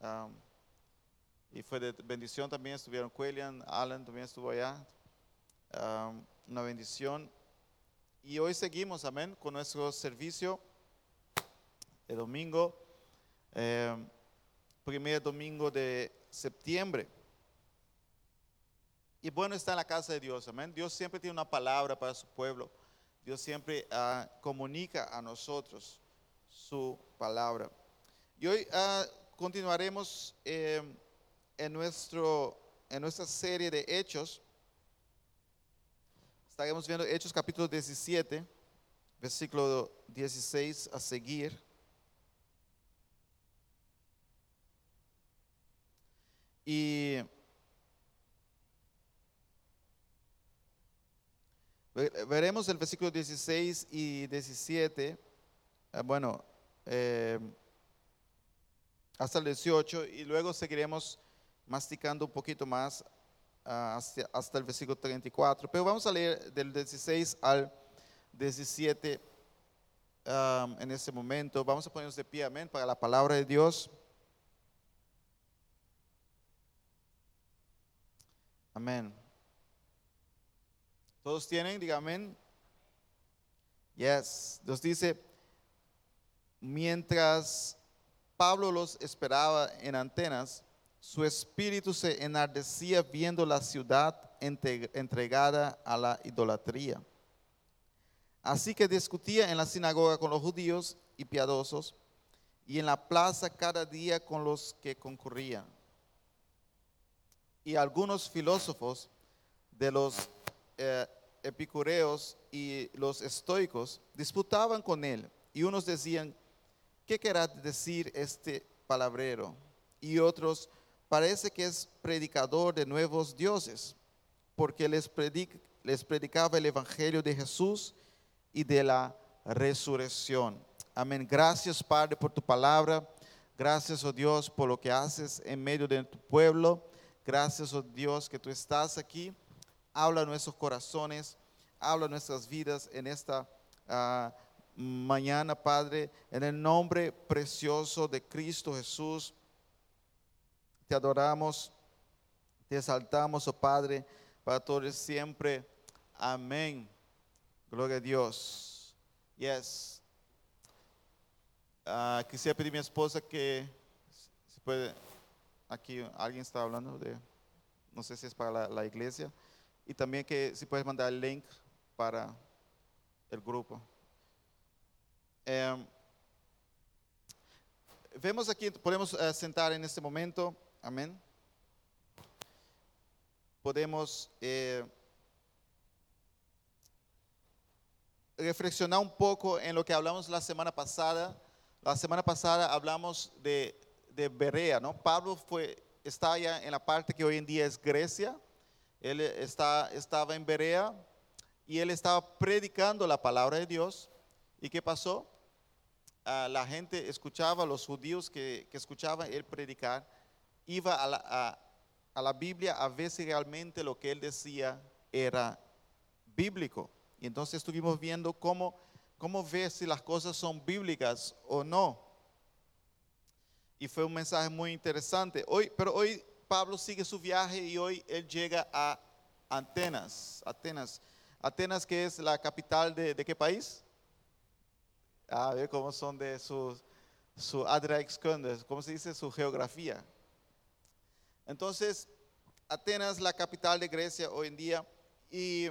Um, y fue de bendición también, estuvieron Quellian, Alan también estuvo allá. Um, una bendición. Y hoy seguimos, amén, con nuestro servicio de domingo, eh, primer domingo de septiembre. Y bueno está en la casa de Dios, amén. Dios siempre tiene una palabra para su pueblo. Dios siempre ah, comunica a nosotros su palabra. Y hoy ah, continuaremos eh, en, nuestro, en nuestra serie de Hechos. Estaremos viendo Hechos capítulo 17, versículo 16 a seguir. Y veremos el versículo 16 y 17. Ah, bueno, eh, hasta el 18 y luego seguiremos masticando un poquito más ah, hasta, el versículo 34. Pero vamos a leer del 16 al 17 en este momento. Vamos a ponernos de pie, amén, para la palabra de Dios. Amén. ¿Todos tienen? Diga amén. Yes. Nos dice, mientras Pablo los esperaba en Antenas, su espíritu se enardecía viendo la ciudad entregada a la idolatría. Así que discutía en la sinagoga con los judíos y piadosos y en la plaza cada día con los que concurrían y algunos filósofos de los eh, epicureos y los estoicos disputaban con él y unos decían, ¿qué querrá decir este palabrero? Y otros, parece que es predicador de nuevos dioses, porque les, les predicaba el Evangelio de Jesús y de la resurrección. Amén. Gracias Padre por tu palabra. Gracias, oh Dios, por lo que haces en medio de tu pueblo. Gracias, oh Dios, que tú estás aquí. Habla nuestros corazones, habla nuestras vidas en esta ah, mañana, Padre, en el nombre precioso de Cristo Jesús. Te adoramos, te exaltamos, oh Padre, para todos siempre. Amén. Gloria a Dios. Yes. Uh, quisiera pedir a mi esposa que se puede Aquí alguien está hablando de, no sé si es para la, iglesia. Y también que si puedes mandar el link para el grupo. Em, vemos aquí, podemos eh, sentar en este momento. Amén. Podemos eh, reflexionar un poco en lo que hablamos la semana pasada. La semana pasada hablamos de de Berea, ¿no? Pablo fue, está allá en la parte que hoy en día es Grecia. Él está, estaba en Berea y él estaba predicando la palabra de Dios. ¿Y qué pasó? La gente escuchaba, los judíos que, que escuchaban él predicar, iba a la, Biblia a ver si realmente lo que él decía era bíblico. Y entonces estuvimos viendo cómo, cómo ver si las cosas son bíblicas o no y fue un mensaje muy interesante. Hoy, pero hoy Pablo sigue su viaje y hoy él llega a Atenas. Atenas, Atenas que es la capital de, qué país? A ver cómo son de su, su cómo se dice su geografía. Entonces, Atenas, la capital de Grecia hoy en día, y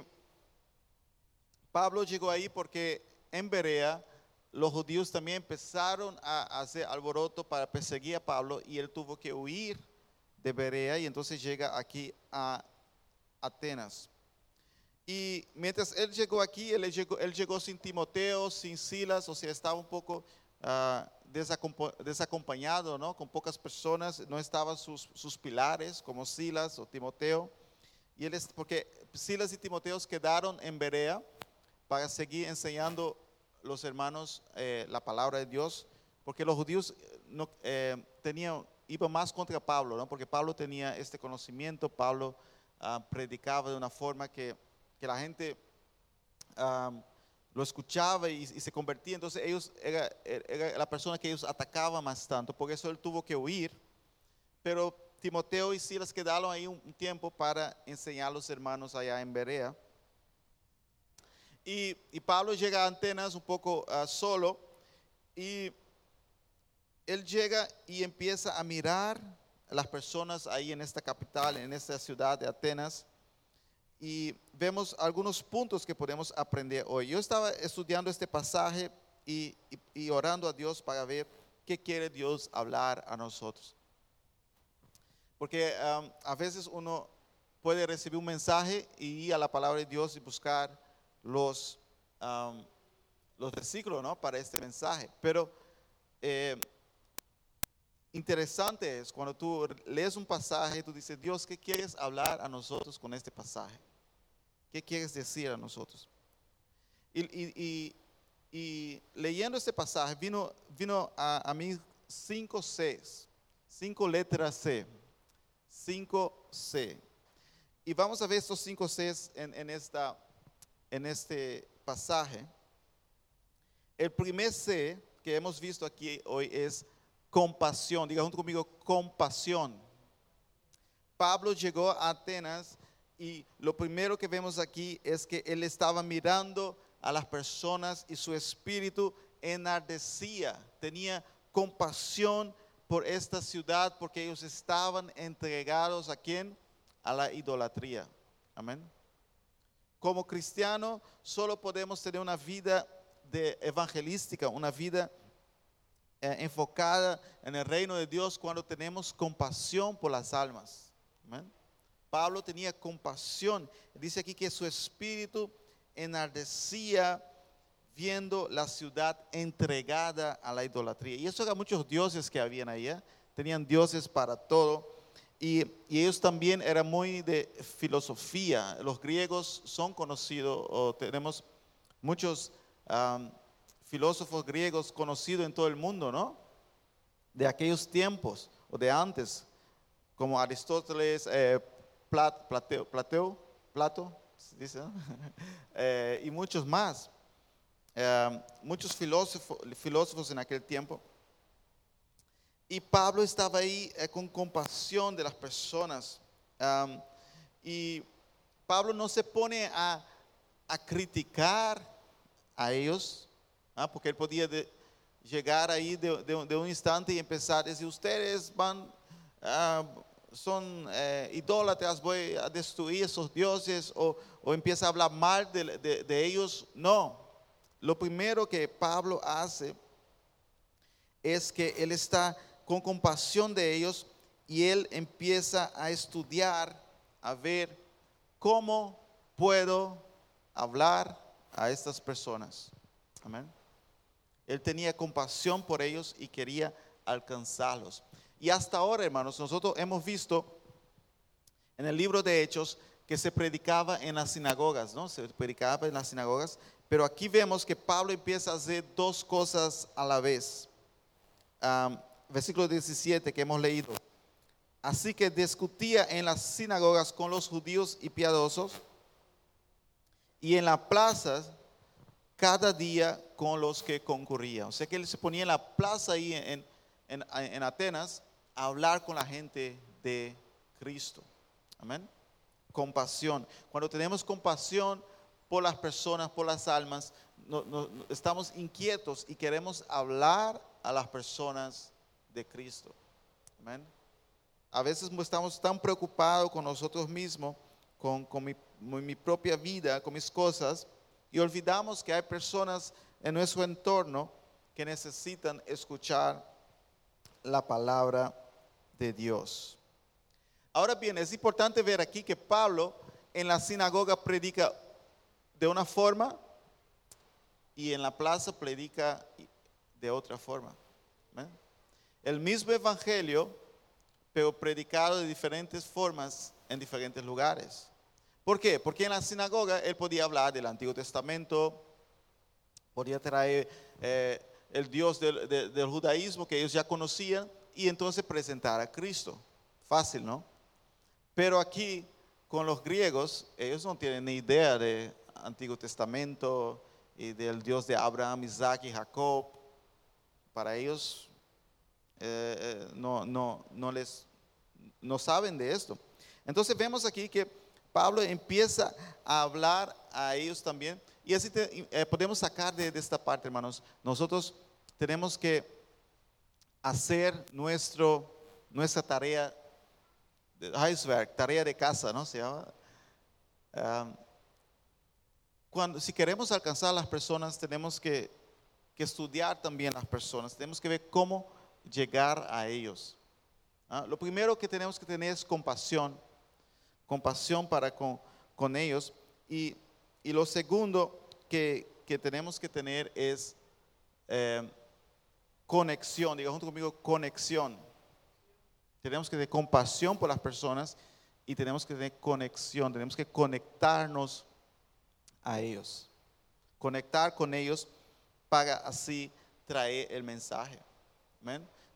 Pablo llegó ahí porque en Berea los judíos también empezaron a hacer alboroto para perseguir a Pablo y él tuvo que huir de Berea y entonces llega aquí a Atenas. Y mientras él llegó aquí, él llegó, él llegó sin Timoteo, sin Silas, o sea, estaba un poco ah, desacompañado, ¿no? Con pocas personas, no estaban sus, sus, pilares como Silas o Timoteo. Y él es, porque Silas y Timoteo quedaron en Berea para seguir enseñando los hermanos eh, la palabra de Dios, porque los judíos eh, no, eh, tenían, iban más contra Pablo, ¿no? porque Pablo tenía este conocimiento, Pablo ah, predicaba de una forma que, que la gente lo escuchaba y, se convertía, entonces ellos era, era, la persona que ellos atacaban más tanto, por eso él tuvo que huir pero Timoteo y Silas quedaron ahí un tiempo para enseñar a los hermanos allá en Berea. Y, y Pablo llega a Atenas un poco ah, solo y él llega y empieza a mirar a las personas ahí en esta capital, en esta ciudad de Atenas. Y vemos algunos puntos que podemos aprender hoy. Yo estaba estudiando este pasaje y, y- orando a Dios para ver qué quiere Dios hablar a nosotros. Porque um, a veces uno puede recibir un mensaje y ir a la palabra de Dios y buscar los, um, los versículos ¿no? para este mensaje. Pero eh, interesante es cuando tú lees un pasaje, tú dices, Dios, ¿qué quieres hablar a nosotros con este pasaje? ¿Qué quieres decir a nosotros? Y, leyendo este pasaje vino, vino a, a mí cinco Cs, cinco letras C, cinco C. Y vamos a ver estos cinco Cs en, en esta, en este pasaje. El primer C que hemos visto aquí hoy es compasión. Diga junto conmigo, compasión. Pablo llegó a Atenas y lo primero que vemos aquí es que él estaba mirando a las personas y su espíritu enardecía, tenía compasión por esta ciudad porque ellos estaban entregados a quién? A la idolatría. Amén. Como cristiano solo podemos tener una vida de evangelística, una vida eh, enfocada en el reino de Dios cuando tenemos compasión por las almas. Amén. Pablo tenía compasión. Dice aquí que su espíritu enardecía viendo la ciudad entregada a la idolatría. Y eso eran muchos dioses que habían allá. Tenían dioses para todo. Y, y ellos también eran muy de filosofía. Los griegos son conocidos, o tenemos muchos filósofos griegos conocidos en todo el mundo, ¿no? De aquellos tiempos o de antes, como Aristóteles, eh, Plato. Eh, y muchos más. Eh, muchos filósofos, filósofos en aquel tiempo. Y Pablo estaba ahí eh, con compasión de las personas. Y Pablo no se pone a criticar a ellos, ¿ah? porque él podía llegar ahí de, un- instante y empezar a decir, ustedes van, ah, son eh, idólatras, voy a destruir esos dioses, o, o empieza a hablar mal de ellos. No, lo primero que Pablo hace es que él está con compasión de ellos y él empieza a estudiar, a ver cómo puedo hablar a estas personas. Amén. Él tenía compasión por ellos y quería alcanzarlos. Y hasta ahora, hermanos, nosotros hemos visto en el libro de Hechos que se predicaba en las sinagogas, ¿no? Se predicaba en las sinagogas, pero aquí vemos que Pablo empieza a hacer dos cosas a la vez. Versículo 17 que hemos leído. Así que discutía en las sinagogas con los judíos y piadosos y en la plaza cada día con los que concurrían. O sea que él se ponía en la plaza ahí en, en- en Atenas a hablar con la gente de Cristo. Amén. Compasión. Cuando tenemos compasión por las personas, por las almas, no- estamos inquietos y queremos hablar a las personas de Cristo. Amén. A veces estamos tan preocupados con nosotros mismos, con, con mi propia vida, con mis cosas, y olvidamos que hay personas en nuestro entorno que necesitan escuchar la palabra de Dios. Ahora bien, es importante ver aquí que Pablo en la sinagoga predica de una forma y en la plaza predica de otra forma. Amén. El mismo evangelio, pero predicado de diferentes formas en diferentes lugares. ¿Por qué? Porque en la sinagoga él podía hablar del Antiguo Testamento, podía traer eh, el Dios del, de- del judaísmo que ellos ya conocían y entonces presentar a Cristo. Fácil, ¿no? Pero aquí con los griegos, ellos no tienen ni idea de Antiguo Testamento y del Dios de Abraham, Isaac y Jacob. Para ellos eh, eh, no, no, no les no saben de esto. Entonces vemos aquí que Pablo empieza a hablar a ellos también. Y así eh, podemos sacar de, esta parte, hermanos. Nosotros tenemos que hacer nuestro, nuestra tarea de iceberg, tarea de casa, ¿no? Se llama. Cuando, si queremos alcanzar a las personas, tenemos que, que, estudiar también las personas. Tenemos que ver cómo llegar a ellos. ¿Ah? Lo primero que tenemos que tener es compasión compasión para con, con ellos. Y, y, lo segundo que, tenemos que tener es eh, conexión. Diga junto conmigo, conexión. Tenemos que tener compasión por las personas y tenemos que tener conexión. Tenemos que conectarnos a ellos. Conectar con ellos para así traer el mensaje.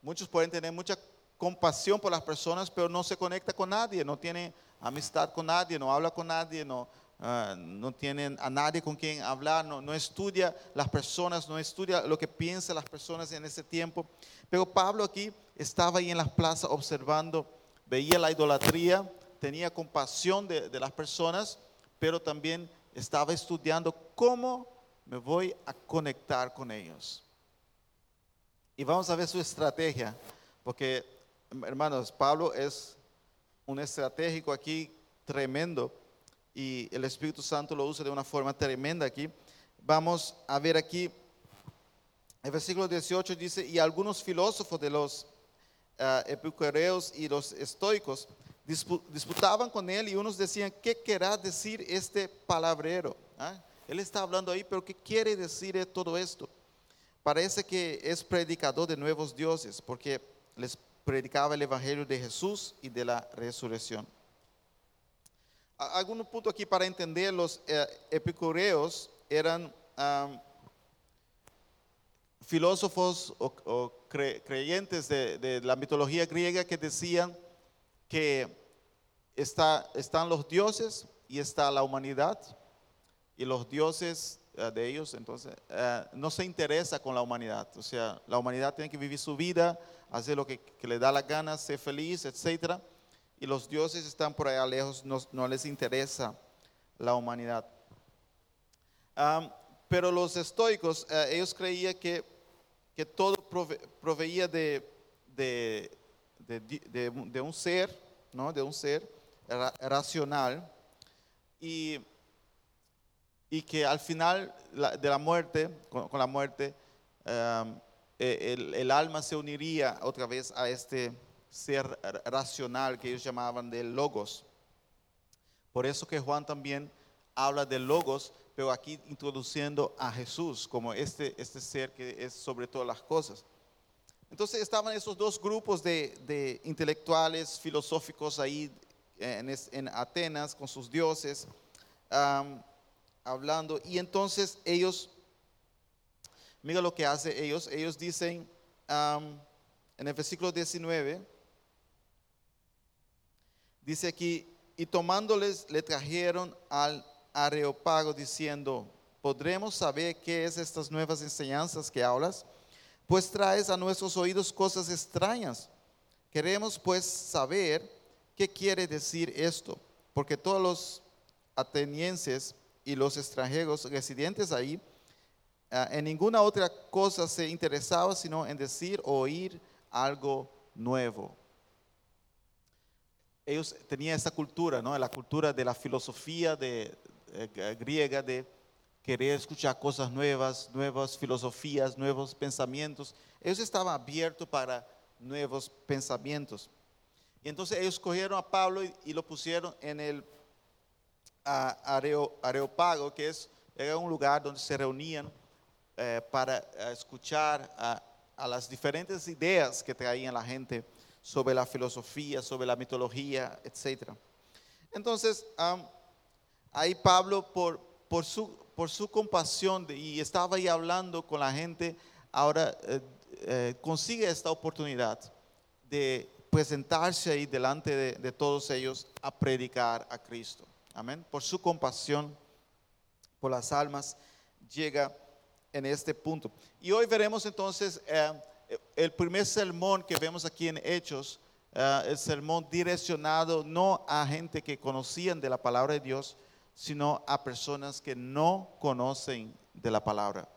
Muchos pueden tener mucha compasión por las personas, pero no se conecta con nadie, no tiene amistad con nadie, no habla con nadie, no, uh, no tienen a nadie con quien hablar, no, no estudia las personas, no estudia lo que piensan las personas en ese tiempo. Pero Pablo aquí estaba ahí en las plazas observando, veía la idolatría, tenía compasión de, de las personas, pero también estaba estudiando cómo me voy a conectar con ellos. Y vamos a ver su estrategia, porque hermanos, Pablo es un estratégico aquí tremendo y el Espíritu Santo lo usa de una forma tremenda aquí. Vamos a ver aquí, el versículo 18 dice, y algunos filósofos de los uh, epicureos y los estoicos disputaban con él y unos decían, ¿qué querrá decir este palabrero? ¿Ah? Él está hablando ahí, pero ¿qué quiere decir todo esto? Parece que es predicador de nuevos dioses, porque les predicaba el Evangelio de Jesús y de la resurrección. Algún punto aquí para entender, los eh, epicureos eran filósofos o, creyentes de, la mitología griega que decían que está, están los dioses y está la humanidad, y los dioses eh, de ellos, entonces, eh, no se interesa con la humanidad. O sea, la humanidad tiene que vivir su vida, hacer lo que, le da la gana, ser feliz, etc. Y los dioses están por allá lejos, no, les interesa la humanidad. pero los estoicos, eh, ellos creían que, que todo proveía de, de, de, un ser, ¿no? de un ser racional. Y y que al final de la muerte, con, la muerte, e, el, alma se uniría otra vez a este ser racional que ellos llamaban de logos. Por eso que Juan también habla de logos, pero aquí introduciendo a Jesús como este, este ser que es sobre todas las cosas. Entonces estaban esos dos grupos de, intelectuales filosóficos ahí en, Atenas con sus dioses. Hablando. Y entonces ellos, mira lo que hace ellos. Ellos dicen en el versículo 19, dice aquí, y tomándoles le trajeron al areopago diciendo, ¿podremos saber qué es estas nuevas enseñanzas que hablas? Pues traes a nuestros oídos cosas extrañas. Queremos pues saber qué quiere decir esto, porque todos los atenienses y los extranjeros residentes ahí ah, en ninguna otra cosa se interesaba sino en decir o oír algo nuevo. Ellos tenían esa cultura, ¿no? la cultura de la filosofía de, eh, griega de querer escuchar cosas nuevas, nuevas filosofías, nuevos pensamientos. Ellos estaban abiertos para nuevos pensamientos. Y entonces ellos cogieron a Pablo y lo pusieron en el a Areopago, que es, era un lugar donde se reunían eh, para eh, escuchar a, las diferentes ideas que traían la gente sobre la filosofía, sobre la mitología, etc. Entonces, ahí Pablo, por, por, su, por su compasión, y estaba ahí hablando con la gente, ahora eh, consigue esta oportunidad de presentarse ahí delante de todos ellos a predicar a Cristo. Amén. Por su compasión por las almas llega en este punto. Y hoy veremos entonces eh, el primer sermón que vemos aquí en Hechos, ah, el sermón direccionado no a gente que conocían de la palabra de Dios, sino a personas que no conocen de la palabra.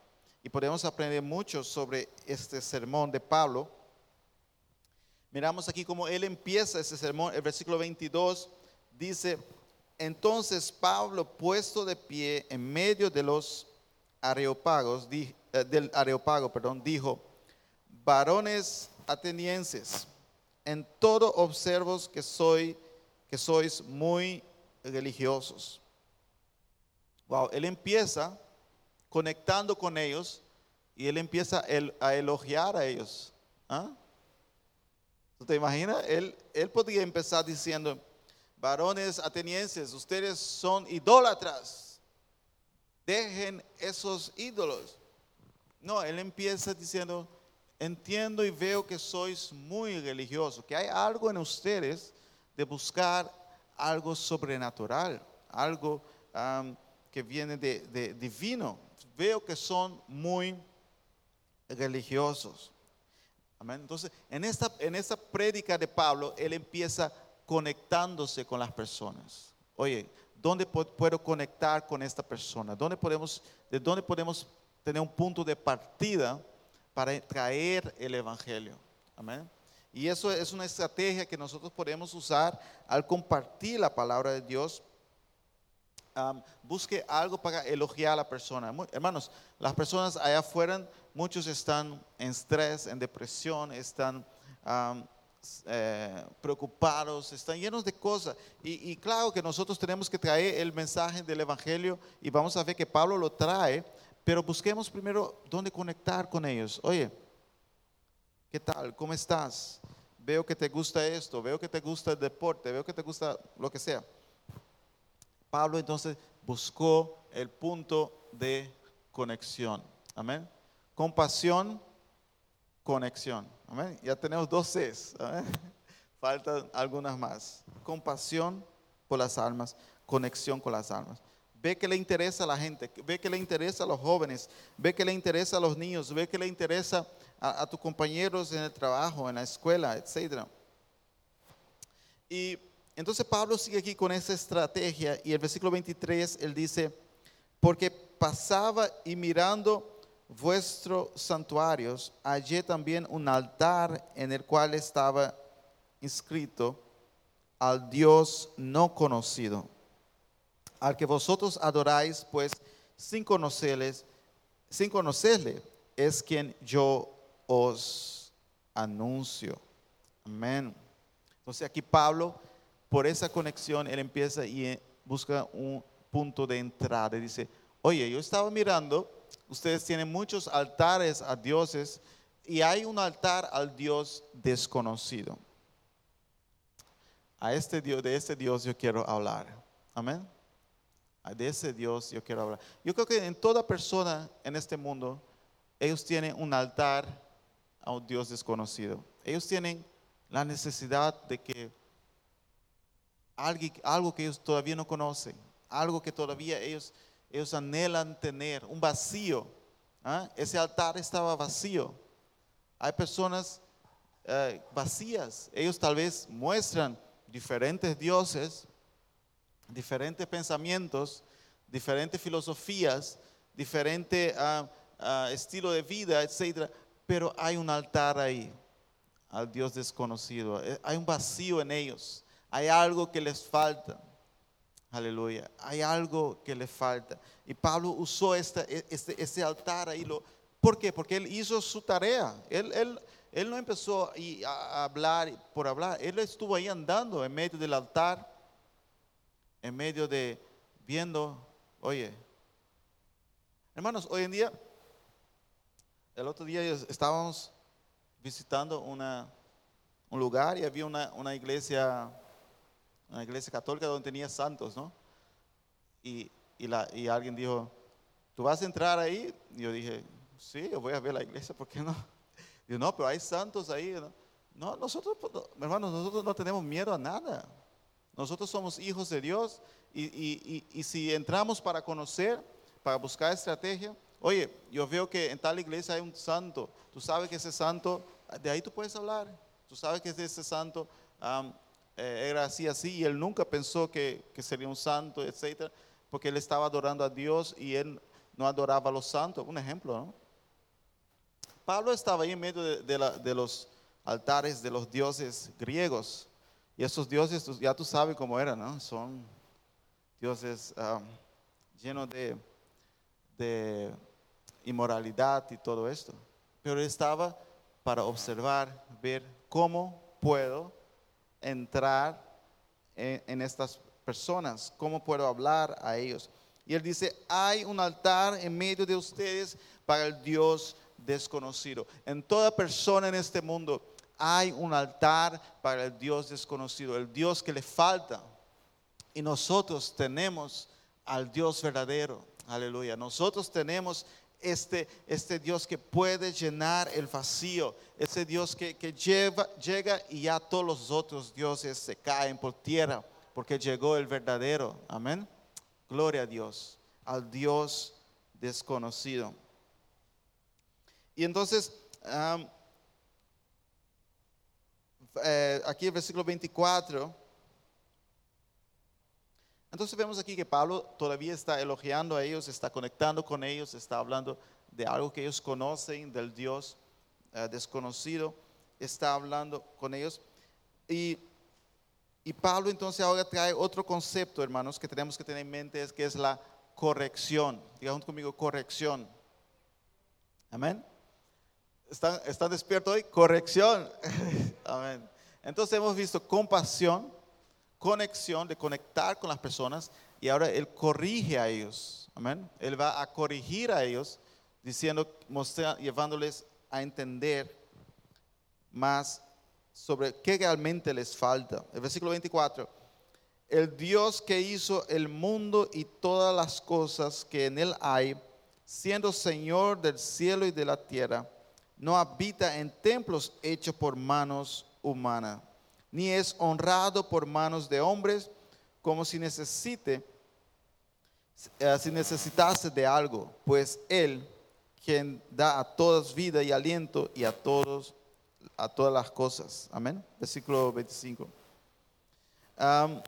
Y podemos aprender mucho sobre este sermón de Pablo. Miramos aquí cómo él empieza ese sermón, el versículo 22 dice, entonces Pablo puesto de pie en medio de los areopagos, eh, del areopago, perdón, dijo, varones atenienses, en todo observos que soy, que sois muy religiosos. Wow, él empieza conectando con ellos y él empieza a elogiar a ellos. ¿Ah? ¿Tú te imaginas? Él, él podría empezar diciendo, varones atenienses, ustedes son idólatras. Dejen esos ídolos. No, él empieza diciendo, entiendo y veo que sois muy religiosos, que hay algo en ustedes de buscar algo sobrenatural, algo que viene de, divino. Veo que son muy religiosos. Entonces, en esta, en esta prédica de Pablo, él empieza conectándose con las personas. Oye, ¿dónde puedo conectar con esta persona? ¿Dónde podemos, ¿De dónde podemos tener un punto de partida para traer el Evangelio? Amén. Y eso es una estrategia que nosotros podemos usar al compartir la palabra de Dios. busque algo para elogiar a la persona. hermanos, las personas allá afuera, muchos están en estrés, en depresión, están eh, preocupados, están llenos de cosas. Y, claro que nosotros tenemos que traer el mensaje del Evangelio y vamos a ver que Pablo lo trae, pero busquemos primero dónde conectar con ellos. Oye, ¿qué tal? ¿Cómo estás? Veo que te gusta esto, veo que te gusta el deporte, veo que te gusta lo que sea. Pablo entonces buscó el punto de conexión. Amén. Compasión, conexión. Amén. Ya tenemos dos Cs. Faltan algunas más. Compasión por las almas, conexión con las almas. Ve que le interesa a la gente, ve que le interesa a los jóvenes, ve que le interesa a los niños, ve que le interesa a, tus compañeros en el trabajo, en la escuela, etc. Y entonces Pablo sigue aquí con esa estrategia y el versículo 23 él dice, porque pasaba y mirando vuestros santuarios, hallé también un altar en el cual estaba inscrito al Dios no conocido, al que vosotros adoráis, pues sin conocerles, sin conocerle, es quien yo os anuncio. Amén. Entonces aquí Pablo, por esa conexión, él empieza y busca un punto de entrada. Dice, oye, yo estaba mirando ustedes tienen muchos altares a dioses y hay un altar al Dios desconocido. A este Dios, de este Dios yo quiero hablar. Amén. De ese Dios yo quiero hablar. Yo creo que en toda persona en este mundo, ellos tienen un altar a un Dios desconocido. Ellos tienen la necesidad de que algo que ellos todavía no conocen, algo que todavía ellos ellos anhelan tener un vacío. ¿ah? Ese altar estaba vacío. Hay personas eh, vacías. Ellos tal vez muestran diferentes dioses, diferentes pensamientos, diferentes filosofías, diferente ah, ah, estilo de vida, etc. Pero hay un altar ahí al Dios desconocido. Eh, hay un vacío en ellos. Hay algo que les falta. Aleluya. Hay algo que le falta. Y Pablo usó este, este, este altar ahí. Lo, ¿Por qué? Porque él hizo su tarea. Él, él, él no empezó a hablar por hablar. Él estuvo ahí andando en medio del altar, en medio de viendo, oye, hermanos, hoy en día, el otro día estábamos visitando una, un lugar y había una, una iglesia una iglesia católica donde tenía santos, ¿no? Y, la, y alguien dijo, ¿tú vas a entrar ahí? Y yo dije, sí, yo voy a ver la iglesia, ¿por qué no? Digo, no, pero hay santos ahí. No, no nosotros, hermanos, nosotros no tenemos miedo a nada. Nosotros somos hijos de Dios y, y, y, si entramos para conocer, para buscar estrategia, oye, yo veo que en tal iglesia hay un santo, tú sabes que ese santo, de ahí tú puedes hablar, tú sabes que ese santo eh, era así, así, y él nunca pensó que, que sería un santo, etcétera, porque él estaba adorando a Dios y él no adoraba a los santos. Un ejemplo, ¿no? Pablo estaba ahí en medio de, de los altares de los dioses griegos. Y esos dioses, ya tú sabes cómo eran, ¿no? Son dioses am, llenos de, de inmoralidad y todo esto. Pero estaba para observar, ver cómo puedo entrar en, en estas personas, cómo puedo hablar a ellos. Y él dice, hay un altar en medio de ustedes para el Dios desconocido. En toda persona en este mundo hay un altar para el Dios desconocido, el Dios que le falta. Y nosotros tenemos al Dios verdadero. Aleluya. Nosotros tenemos este, este Dios que puede llenar el vacío. Ese Dios que, que llega y ya todos los otros dioses se caen por tierra porque llegó el verdadero. Amén. Gloria a Dios, al Dios desconocido. Y entonces, eh, aquí el versículo 24. Entonces vemos aquí que Pablo todavía está elogiando a ellos, está conectando con ellos, está hablando de algo que ellos conocen, del Dios eh, desconocido, está hablando con ellos. Y, y Pablo entonces ahora trae otro concepto, hermanos, que tenemos que tener en mente, es que es la corrección. Digan conmigo, corrección. Amén. ¿Están, ¿Están despiertos hoy? Corrección. Amén. Entonces hemos visto compasión, conexión, de conectar con las personas y ahora Él corrige a ellos. Amén. Él va a corregir a ellos diciendo, mostra- llevándoles a entender más sobre qué realmente les falta. El versículo 24. El Dios que hizo el mundo y todas las cosas que en él hay, siendo Señor del cielo y de la tierra, no habita en templos hechos por manos humanas, ni es honrado por manos de hombres, como si necesite, eh, si necesitase de algo, pues él quien da a todas vida y aliento y a todos a todas las cosas. Amén. Versículo 25. Am,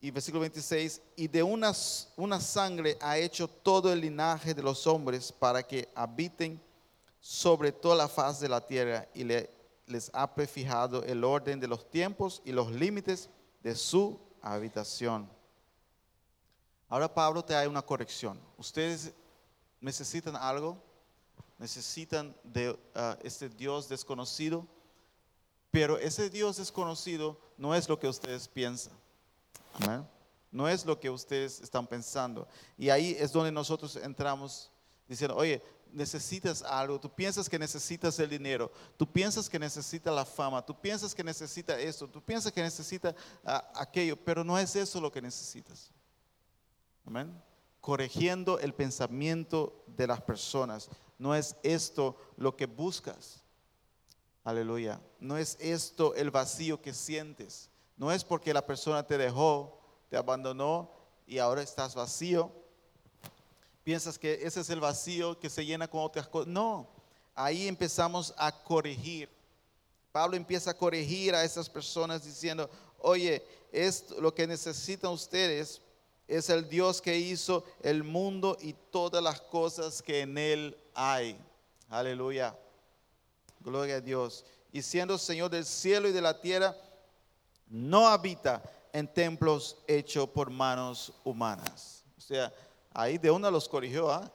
y versículo 26, y de una, una sangre ha hecho todo el linaje de los hombres para que habiten sobre toda la faz de la tierra y le- les ha prefijado el orden de los tiempos y los límites de su habitación. Ahora Pablo te da una corrección. Ustedes necesitan algo, necesitan de ah, este Dios desconocido, pero ese Dios desconocido no es lo que ustedes piensan. No es lo que ustedes están pensando. Y ahí es donde nosotros entramos diciendo, oye, necesitas algo, tú piensas que necesitas el dinero, tú piensas que necesitas la fama, tú piensas que necesitas esto, tú piensas que necesitas ah, aquello, pero no es eso lo que necesitas. Amén. Corrigiendo el pensamiento de las personas. No es esto lo que buscas. Aleluya. No es esto el vacío que sientes. No es porque la persona te dejó, te abandonó y ahora estás vacío. Piensas que ese es el vacío que se llena con otras cosas. No, ahí empezamos a corregir. Pablo empieza a corregir a esas personas diciendo, oye, esto, lo que necesitan ustedes es el Dios que hizo el mundo y todas las cosas que en él hay. Aleluya. Gloria a Dios. Y siendo Señor del cielo y de la tierra, no habita en templos hechos por manos humanas. O sea, ahí de una los corrigió. ¿ah?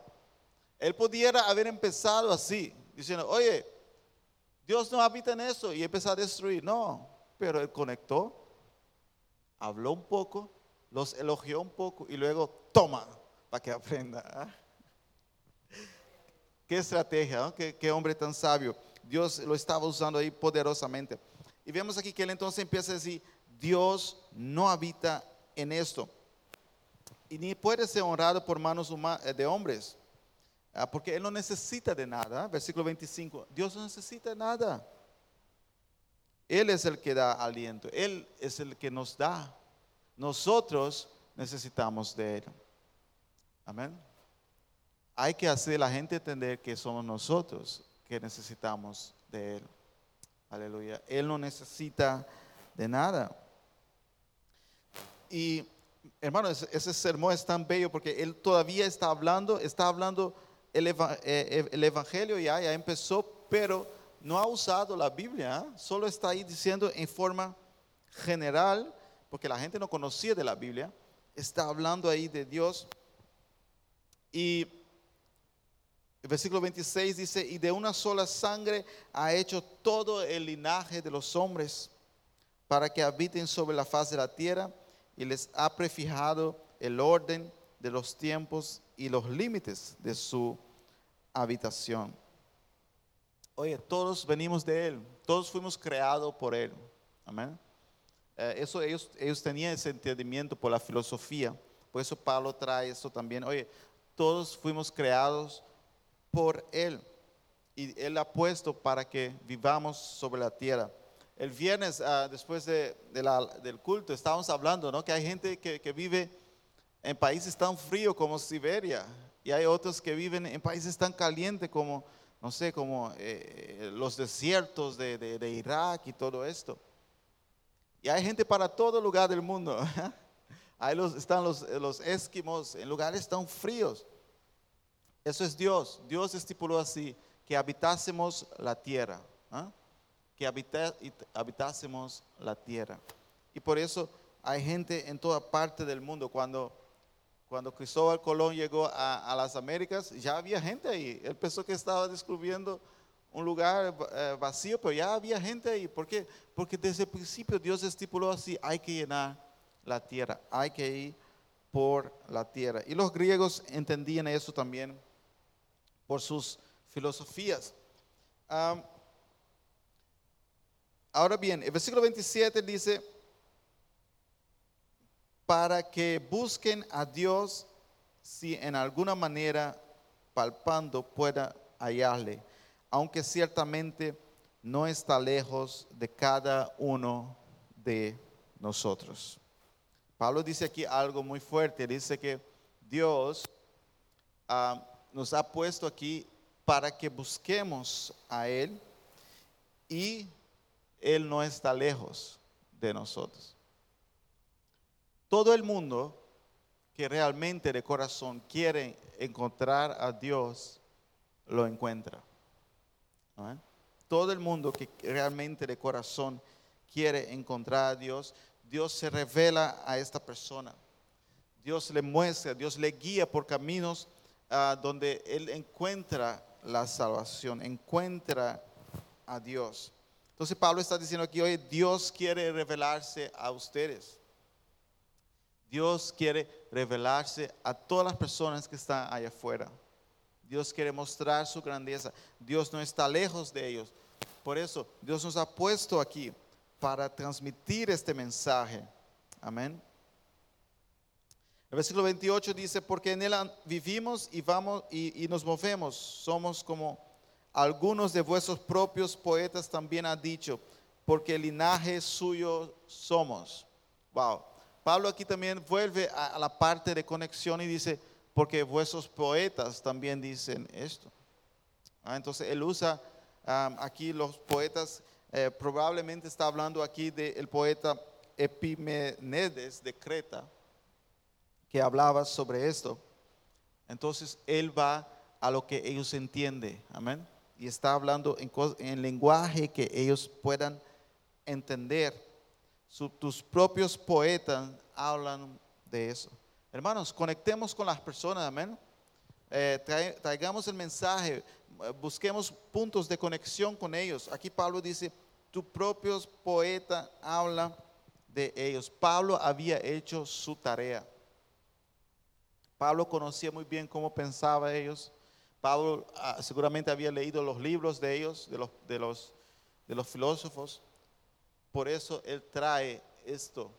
Él pudiera haber empezado así, diciendo, oye, Dios no habita en eso y empezó a destruir. No, pero él conectó, habló un poco, los elogió un poco y luego toma para que aprenda. ¿ah? Qué estrategia, ¿no? qué, qué hombre tan sabio. Dios lo estaba usando ahí poderosamente. Y vemos aquí que él entonces empieza a decir, Dios no habita en esto. Y ni puede ser honrado por manos eh, de hombres, ah, porque él no necesita de nada. Versículo 25, Dios no necesita nada. Él es el que da aliento, Él es el que nos da. Nosotros necesitamos de Él. Amén. Hay que hacer la gente entender que somos nosotros que necesitamos de Él. Aleluya. Él no necesita de nada. Y hermano, ese, sermón es tan bello porque él todavía está hablando, está hablando el, eh, eh, el evangelio ya, ya empezó, pero no ha usado la Biblia, ¿ah? solo está ahí diciendo en forma general, porque la gente no conocía de la Biblia, está hablando ahí de Dios. Y el versículo 26 dice, y de una sola sangre ha hecho todo el linaje de los hombres para que habiten sobre la faz de la tierra y les ha prefijado el orden de los tiempos y los límites de su habitación. Oye, todos venimos de Él, todos fuimos creados por Él. Amén. Eh, eso ellos, ellos tenían ese entendimiento por la filosofía. Por eso Pablo trae eso también. Oye, todos fuimos creados por Él. Y Él ha puesto para que vivamos sobre la tierra. El viernes, ah, después del culto, estábamos hablando, ¿no? Que hay gente que, vive en países tan fríos como Siberia. Y hay otros que viven en países tan calientes como, no sé, como eh, los desiertos de, Irak y todo esto. Y hay gente para todo lugar del mundo. Ahí los, están los, esquimos en lugares tan fríos. Eso es Dios. Dios estipuló así, que habitásemos la tierra. Que habitásemos la tierra. Y por eso hay gente en toda parte del mundo. Cuando, cuando Cristóbal Colón llegó a, las Américas, ya había gente ahí. Él pensó que estaba descubriendo un lugar eh, vacío, pero ya había gente ahí. ¿Por qué? Porque desde el principio Dios estipuló así, hay que llenar la tierra, hay que ir por la tierra. Y los griegos entendían eso también por sus filosofías. Ahora bien, el versículo 27 dice, para que busquen a Dios si en alguna manera palpando pueda hallarle, aunque ciertamente no está lejos de cada uno de nosotros. Pablo dice aquí algo muy fuerte, dice que Dios ah, nos ha puesto aquí para que busquemos a Él y Él no está lejos de nosotros. Todo el mundo que realmente de corazón quiere encontrar a Dios, lo encuentra. Todo el mundo que realmente de corazón quiere encontrar a Dios, Dios se revela a esta persona. Dios le muestra, Dios le guía por caminos ah, donde él encuentra la salvación, encuentra a Dios. Entonces Pablo está diciendo aquí, hoy Dios quiere revelarse a ustedes. Dios quiere revelarse a todas las personas que están allá afuera. Dios quiere mostrar su grandeza. Dios no está lejos de ellos. Por eso Dios nos ha puesto aquí para transmitir este mensaje. Amén. El versículo 28 dice, porque en él vivimos y vamos y, nos movemos. Somos como algunos de vuestros propios poetas también han dicho, porque el linaje suyo somos. Wow. Pablo aquí también vuelve a, la parte de conexión y dice, porque vuestros poetas también dicen esto. Ah, entonces él usa aquí los poetas, eh, probablemente está hablando aquí del poeta Epimenedes de Creta, que hablaba sobre esto. Entonces él va a lo que ellos entienden, amén. Y está hablando en, lenguaje que ellos puedan entender. Tus propios poetas hablan de eso. Hermanos, conectemos con las personas, amén. Eh, traigamos el mensaje, eh, busquemos puntos de conexión con ellos. Aquí Pablo dice, tus propios poetas hablan de ellos. Pablo había hecho su tarea. Pablo conocía muy bien cómo pensaban ellos. Pablo ah, seguramente había leído los libros de ellos, de los, de los, de los filósofos. Por eso él trae esto.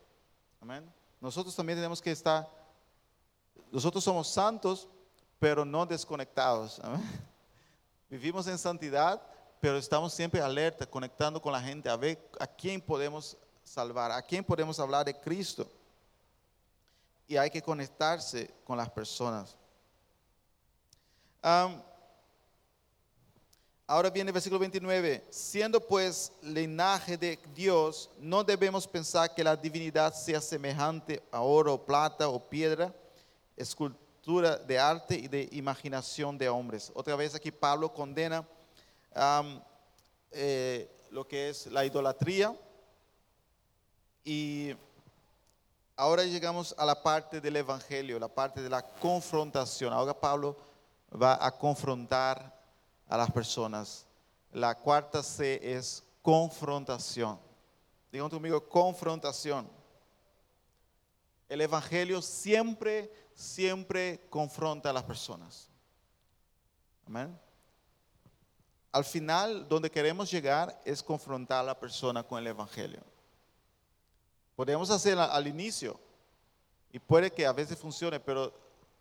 Amén. Nosotros también tenemos que estar, nosotros somos santos, pero no desconectados. Amén. Vivimos en santidad, pero estamos siempre alerta, conectando con la gente, a ver a quién podemos salvar, a quién podemos hablar de Cristo. Y hay que conectarse con las personas. Ahora viene el versículo 29. Siendo pues linaje de Dios, no debemos pensar que la divinidad sea semejante a oro, plata o piedra, escultura de arte y de imaginación de hombres. Otra vez aquí Pablo condena eh, lo que es la idolatría. Y ahora llegamos a la parte del Evangelio, la parte de la confrontación. Ahora Pablo va a confrontar a las personas. La cuarta C es confrontación. Digan conmigo, confrontación. El Evangelio siempre, siempre confronta a las personas. Amén. Al final, donde queremos llegar es confrontar a la persona con el Evangelio. Podemos hacer al inicio y puede que a veces funcione, pero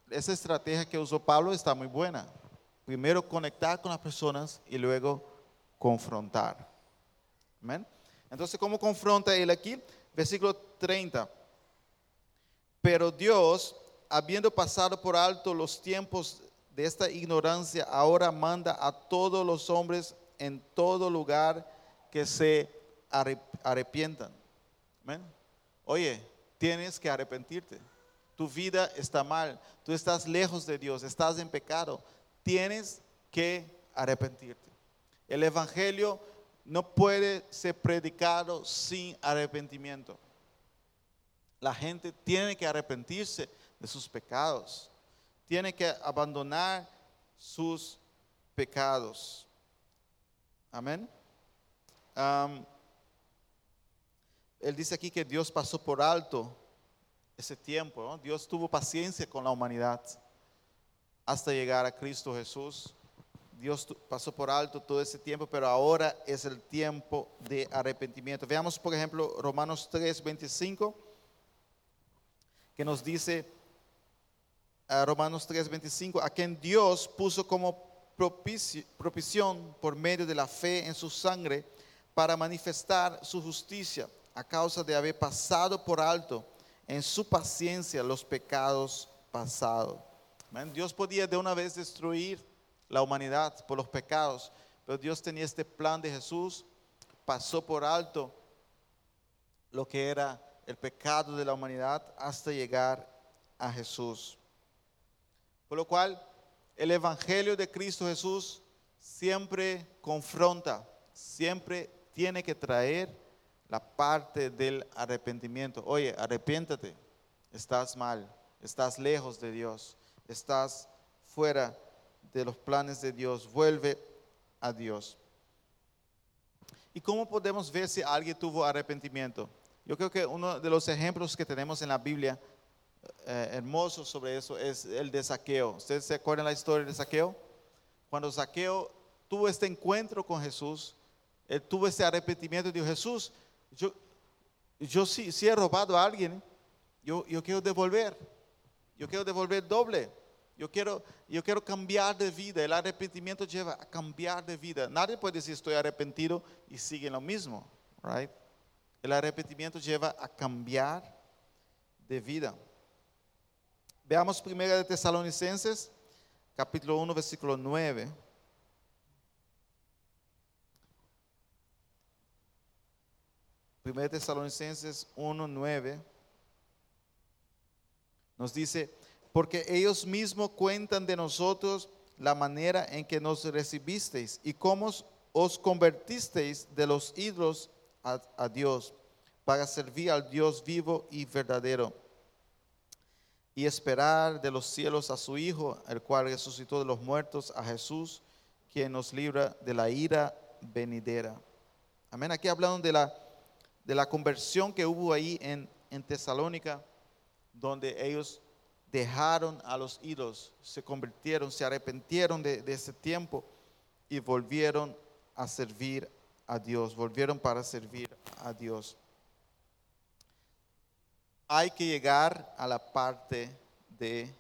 esa estrategia que usó Pablo está muy buena. Primero conectar con las personas y luego confrontar. Amén. Entonces, ¿cómo confronta él aquí? Versículo 30. Pero Dios, habiendo pasado por alto los tiempos de esta ignorancia, ahora manda a todos los hombres en todo lugar que se arrepientan. Amén. Oye, tienes que arrepentirte. Tu vida está mal, tú estás lejos de Dios, estás en pecado. Tienes que arrepentirte. El Evangelio no puede ser predicado sin arrepentimiento. La gente tiene que arrepentirse de sus pecados. Tiene que abandonar sus pecados. Amén. Él dice aquí que Dios pasó por alto ese tiempo. Dios tuvo paciencia con la humanidad hasta llegar a Cristo Jesús. Dios pasó por alto todo ese tiempo, pero ahora es el tiempo de arrepentimiento. Veamos, por ejemplo, Romanos 3, 25, que nos dice, a Romanos 3, 25, a quien Dios puso como propiciación por medio de la fe en su sangre para manifestar su justicia a causa de haber pasado por alto en su paciencia los pecados pasados. Dios podía de una vez destruir la humanidad por los pecados, pero Dios tenía este plan de Jesús, pasó por alto lo que era el pecado de la humanidad hasta llegar a Jesús. Por lo cual, el Evangelio de Cristo Jesús siempre confronta, siempre tiene que traer la parte del arrepentimiento. Oye, arrepiéntate, estás mal, estás lejos de Dios, estás fuera de los planes de Dios, vuelve a Dios. ¿Y cómo podemos ver si alguien tuvo arrepentimiento? Yo creo que uno de los ejemplos que tenemos en la Biblia eh, hermosos sobre eso es el de Saqueo. ¿Ustedes se acuerdan la historia de Saqueo? Cuando Saqueo tuvo este encuentro con Jesús, él tuvo ese arrepentimiento y dijo, Jesús, yo, yo si, si he robado a alguien, yo, yo quiero devolver. Yo quiero devolver doble. Yo quiero, yo quiero cambiar de vida. El arrepentimiento lleva a cambiar de vida. Nadie puede decir estoy arrepentido y sigue lo mismo. Right? El arrepentimiento lleva a cambiar de vida. Veamos primera de Tesalonicenses, capítulo 1, versículo 9. 1 Tesalonicenses 1:9 nos dice, porque ellos mismos cuentan de nosotros la manera en que nos recibisteis y cómo os convertisteis de los ídolos a, Dios para servir al Dios vivo y verdadero y esperar de los cielos a su Hijo, el cual resucitó de los muertos, a Jesús, quien nos libra de la ira venidera. Amén. Aquí hablando de la de la conversión que hubo ahí en, en Tesalónica, donde ellos dejaron a los ídolos, se convirtieron, se arrepintieron de, ese tiempo y volvieron a servir a Dios, volvieron para servir a Dios. Hay que llegar a la parte de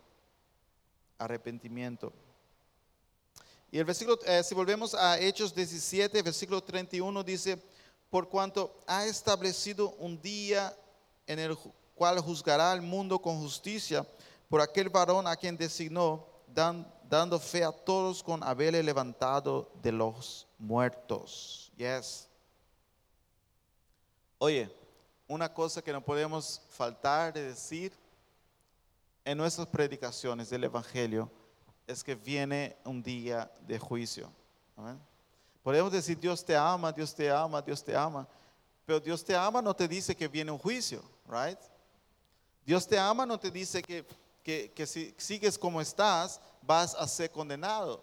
arrepentimiento. Y el versículo, eh, si volvemos a Hechos 17, versículo 31, dice, por cuanto ha establecido un día en el cual juzgará al mundo con justicia por aquel varón a quien designó, dando fe a todos con haberle levantado de los muertos. Yes. Oye, una cosa que no podemos faltar de decir en nuestras predicaciones del Evangelio es que viene un día de juicio. Podemos decir Dios te ama, Dios te ama, Dios te ama, pero Dios te ama no te dice que viene un juicio, right? Dios te ama no te dice que, que si sigues como estás vas a ser condenado.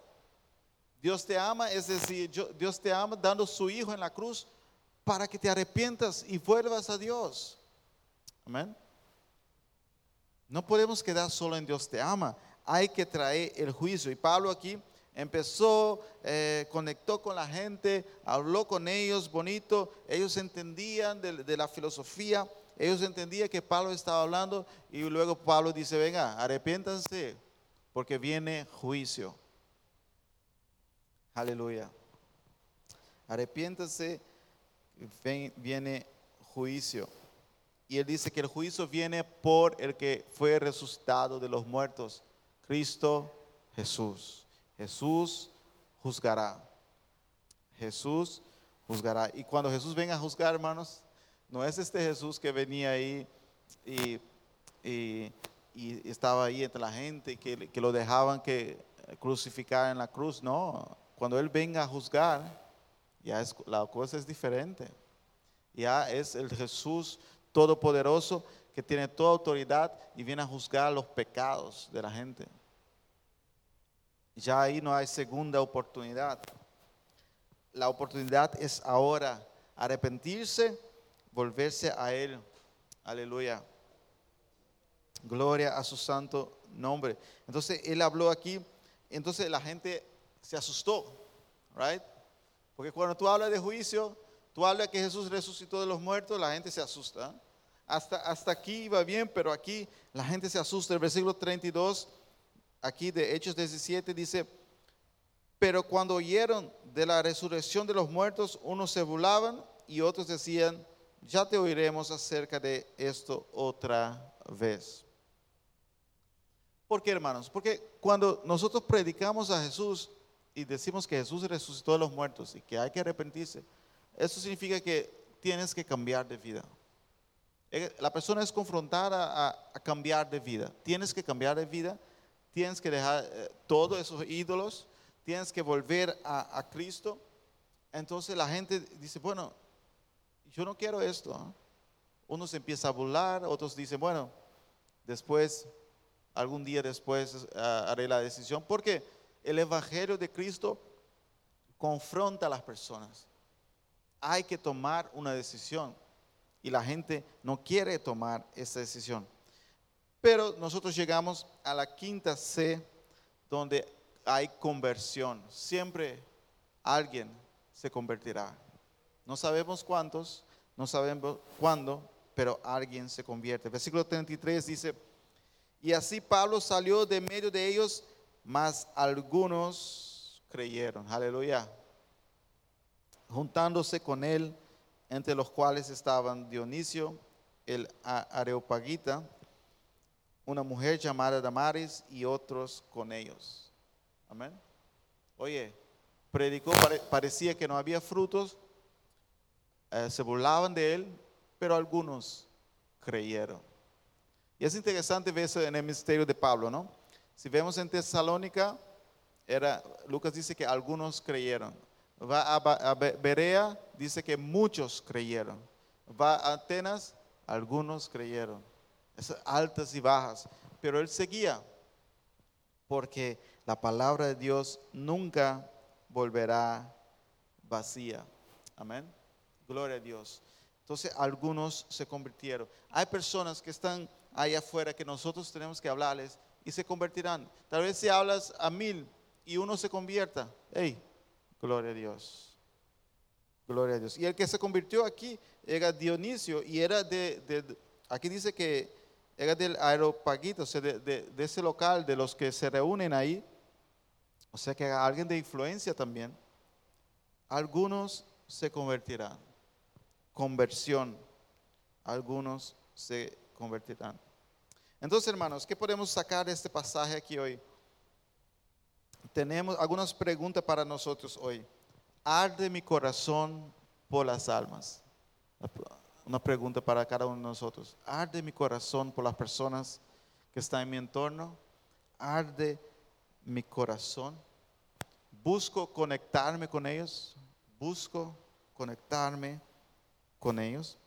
Dios te ama, es decir, Dios te ama dando su Hijo en la cruz para que te arrepientas y vuelvas a Dios. Amén. No podemos quedar solo en Dios te ama, hay que traer el juicio. Y Pablo aquí empezó, eh, conectó con la gente, habló con ellos bonito, ellos entendían de, la filosofía, ellos entendían que Pablo estaba hablando y luego Pablo dice, venga, arrepiéntanse porque viene juicio. Aleluya. Arrepiéntanse, viene juicio. Y él dice que el juicio viene por el que fue resucitado de los muertos, Cristo Jesús. Jesús juzgará. Jesús juzgará. Y cuando Jesús venga a juzgar, hermanos, no es este Jesús que venía ahí y, estaba ahí entre la gente, que, que lo dejaban que crucificar en la cruz. No, cuando Él venga a juzgar, ya es, la cosa es diferente. Ya es el Jesús todopoderoso que tiene toda autoridad y viene a juzgar los pecados de la gente. Ya ahí no hay segunda oportunidad. La oportunidad es ahora arrepentirse, volverse a Él. Aleluya. Gloria a su santo nombre. Entonces Él habló aquí, entonces la gente se asustó, right? Porque cuando tú hablas de juicio, tú hablas que Jesús resucitó de los muertos, la gente se asusta. Hasta, hasta aquí iba bien, pero aquí la gente se asusta. El versículo 32 aquí de Hechos 17 dice, pero cuando oyeron de la resurrección de los muertos, unos se burlaban y otros decían, ya te oiremos acerca de esto otra vez. ¿Por qué, hermanos? Porque cuando nosotros predicamos a Jesús y decimos que Jesús resucitó de los muertos y que hay que arrepentirse, eso significa que tienes que cambiar de vida. Eh, la persona es confrontada a, cambiar de vida. Tienes que cambiar de vida tienes que dejar eh, todos esos ídolos, tienes que volver a, Cristo. Entonces la gente dice, bueno, yo no quiero esto. ¿ah?". Uno se empieza a burlar, otros dicen, bueno, después, algún día después ah, haré la decisión, porque el Evangelio de Cristo confronta a las personas. Hay que tomar una decisión y la gente no quiere tomar esa decisión. Pero nosotros llegamos a la quinta C, donde hay conversión. Siempre alguien se convertirá. No sabemos cuántos, no sabemos cuándo, pero alguien se convierte. Versículo 33 dice, y así Pablo salió de medio de ellos, mas algunos creyeron. Aleluya. Juntándose con él, entre los cuales estaban Dionisio, el Areopagita, una mujer llamada Damaris y otros con ellos. Amén. Oye, predicó, parecía que no había frutos, eh, se burlaban de él, pero algunos creyeron. Y es interesante ver eso en el ministerio de Pablo, ¿no? Si vemos en Tesalónica, era, Lucas dice que algunos creyeron. Va a, a Berea, dice que muchos creyeron. Va a Atenas, algunos creyeron esas altas y bajas, pero él seguía, porque la palabra de Dios nunca volverá vacía. Amén. Gloria a Dios. Entonces algunos se convirtieron. Hay personas que están ahí afuera que nosotros tenemos que hablarles y se convertirán. Tal vez si hablas a mil y uno se convierta, hey, gloria a Dios. Gloria a Dios. Y el que se convirtió aquí era Dionisio y era de aquí dice que era del aeropaguito, o sea, de, ese local, de los que se reúnen ahí. O sea que alguien de influencia también. Algunos se convertirán. Conversión. Algunos se convertirán. Entonces, hermanos, ¿qué podemos sacar de este pasaje aquí hoy? tenemos algunas preguntas para nosotros hoy. ¿Arde mi corazón por las almas? Una pregunta para cada uno de nosotros. ¿Arde mi corazón por las personas que están en mi entorno? ¿Arde mi corazón? ¿Busco conectarme con ellos? ¿Busco conectarme con ellos?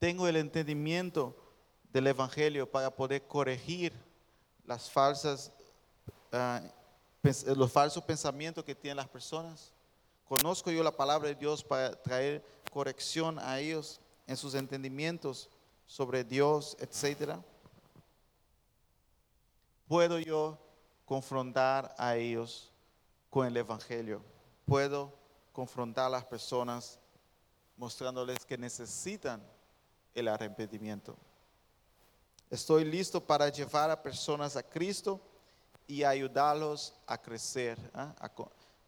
Tengo el entendimiento del Evangelio para poder corregir las falsas, ah, los falsos pensamientos que tienen las personas. Conozco yo la palabra de Dios para traer corrección a ellos en sus entendimientos sobre Dios, etcétera. Puedo yo confrontar a ellos con el Evangelio. Puedo confrontar a las personas mostrándoles que necesitan el arrepentimiento. Estoy listo para llevar a personas a Cristo y ayudarlos a crecer, ¿ah?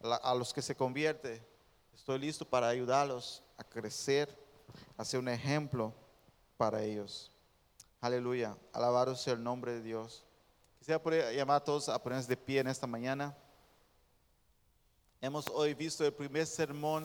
A los que se convierten. Estoy listo para ayudarlos a crecer, a ser un ejemplo para ellos. Aleluya. Alabado sea el nombre de Dios. Quisiera llamar a todos a ponerse de pie en esta mañana. Hemos hoy visto el primer sermón